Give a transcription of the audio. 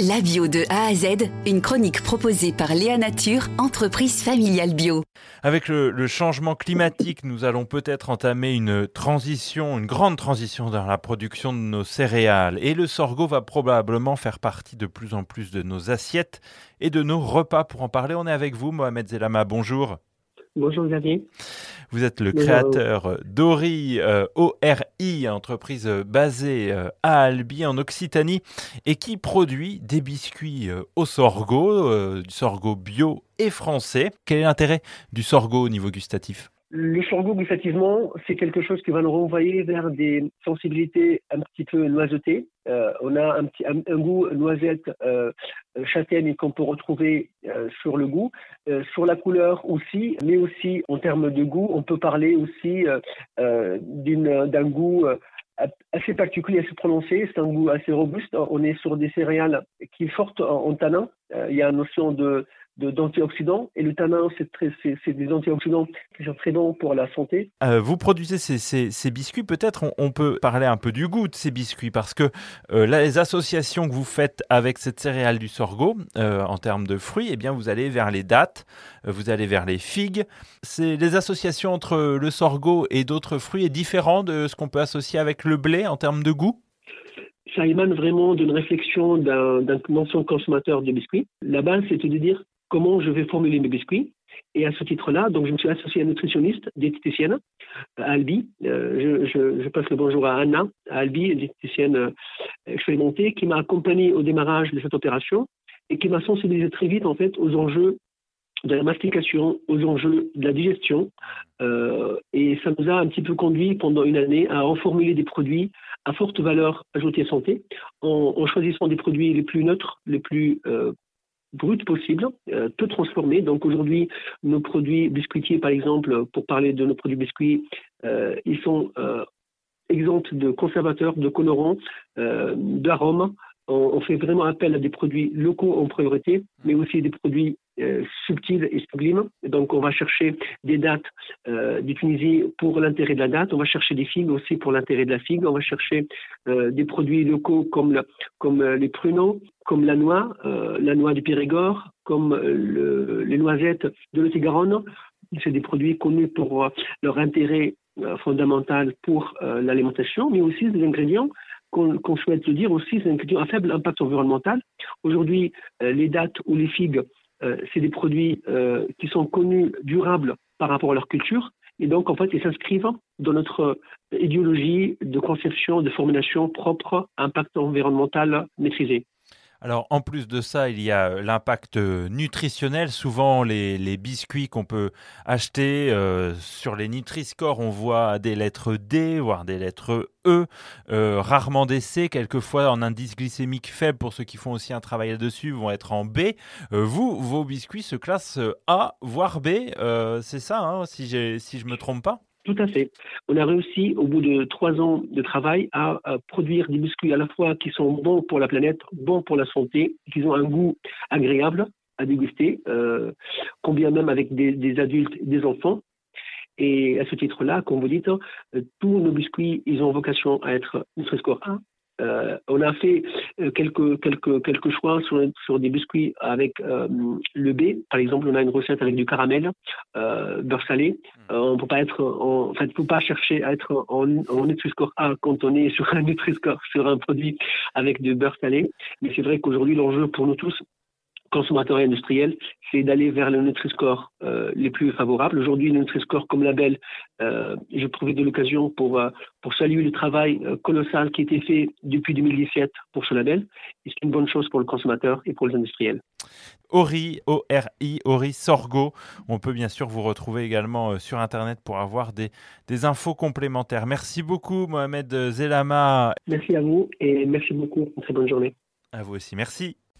La bio de A à Z, une chronique proposée par Léa Nature, entreprise familiale bio. Avec le, changement climatique, nous allons peut-être entamer une transition, une grande transition dans la production de nos céréales. Et le sorgho va probablement faire partie de plus en plus de nos assiettes et de nos repas. Pour en parler, on est avec vous, Mohamed Zelama. Bonjour. Bonjour Xavier. Vous êtes le créateur d'Ori euh, ORI, entreprise basée euh, à Albi en Occitanie et qui produit des biscuits euh, au sorgho, du sorgho bio et français. Quel est l'intérêt du sorgho au niveau gustatif? Le sorgho, gustativement, c'est quelque chose qui va nous renvoyer vers des sensibilités un petit peu noisotées. Euh, on a un, petit, un, goût noisette, euh, châtaigne qu'on peut retrouver euh, sur le goût, sur la couleur aussi, mais aussi en termes de goût, on peut parler aussi d'un goût assez particulier, assez prononcé. C'est un goût assez robuste. On est sur des céréales qui sont fortes en, en tanin. il y a une notion de d'antioxydants. Et le tanin, c'est des antioxydants qui sont très bons pour la santé. Euh, vous produisez ces, ces, biscuits. Peut-être on, peut parler un peu du goût de ces biscuits parce que euh, les associations que vous faites avec cette céréale du sorgho euh, en termes de fruits, eh bien, vous allez vers les dattes, vous allez vers les figues. Les associations entre le sorgho et d'autres fruits est différent de ce qu'on peut associer avec le blé en termes de goût? Ça émane vraiment d'une réflexion d'un ancien consommateur de biscuits. La base, c'est de dire comment je vais formuler mes biscuits. Et à ce titre-là, donc je me suis associé à une nutritionniste, diététicienne, à Albi. Euh, je, passe le bonjour à Anna, à Albi, diététicienne euh, expérimentée, qui m'a accompagné au démarrage de cette opération et qui m'a sensibilisé très vite en fait aux enjeux de la mastication, aux enjeux de la digestion. Euh, et ça nous a un petit peu conduit pendant une année à reformuler des produits à forte valeur ajoutée santé, en, choisissant des produits les plus neutres, les plus brut possible, euh, tout transformé. Donc aujourd'hui, nos produits biscuitiers, par exemple, pour parler de nos produits biscuits, euh, ils sont euh, exempts de conservateurs, de colorants, d'arômes. On, fait vraiment appel à des produits locaux en priorité, mais aussi des produits subtils et sublimes. Donc on va chercher des dates du Tunisie pour l'intérêt de la date, on va chercher des figues aussi pour l'intérêt de la figue, on va chercher des produits locaux comme, comme les pruneaux, comme la noix, euh, la noix du Périgord, comme euh, les noisettes de Lot-et-Garonne. C'est des produits connus pour euh, leur intérêt fondamental pour l'alimentation, mais aussi des ingrédients qu'on souhaite dire aussi, des ingrédients à faible impact environnemental. Aujourd'hui, les dattes ou les figues, c'est des produits qui sont connus durables par rapport à leur culture. Et donc, en fait, ils s'inscrivent dans notre idéologie de conception, de formulation propre, impact environnemental maîtrisé. Alors en plus de ça, il y a euh, l'impact euh, nutritionnel. Souvent les, biscuits qu'on peut acheter euh, sur les Nutri-Score, on voit des lettres D, voire des lettres E, rarement des C, quelquefois en indice glycémique faible pour ceux qui font aussi un travail là-dessus, vont être en B. vous, vos biscuits se classent A, voire B, c'est ça, hein, si, si je ne me trompe pas? Tout à fait. On a réussi, au bout de trois ans de travail, à, produire des biscuits à la fois qui sont bons pour la planète, bons pour la santé, qui ont un goût agréable à déguster, euh, combien même avec des, adultes et des enfants. Et à ce titre-là, comme vous dites, euh, tous nos biscuits, ils ont vocation à être Nutri-Score 1, euh, on a fait euh, quelques, quelques, quelques choix sur, sur des biscuits avec euh, le B. Par exemple, on a une recette avec du caramel, beurre salé. Hmm. on peut pas être, en, en fait, faut pas chercher à être en, en Nutri-Score A quand on est sur un Nutri-Score sur un produit avec du beurre salé. Mais c'est vrai qu'aujourd'hui, l'enjeu pour nous tous, consommateurs et industriels, c'est d'aller vers le Nutri-Score euh, les plus favorables. Aujourd'hui, le Nutri-Score comme label, euh, je profite de l'occasion pour, euh, pour saluer le travail euh, colossal qui a été fait depuis 2017 pour ce label. Et c'est une bonne chose pour le consommateur et pour les industriels. Ori, O-R-I, Ori Sorgo. On peut bien sûr vous retrouver également sur Internet pour avoir des, des infos complémentaires. Merci beaucoup, Mohamed Zelama. Merci à vous et merci beaucoup. Une très bonne journée. À vous aussi. Merci.